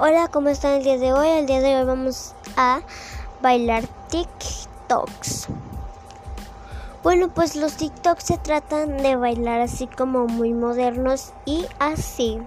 Hola, ¿cómo están el día de hoy? El día de hoy vamos a bailar TikToks. Bueno, pues los TikToks se tratan de bailar así como muy modernos y así.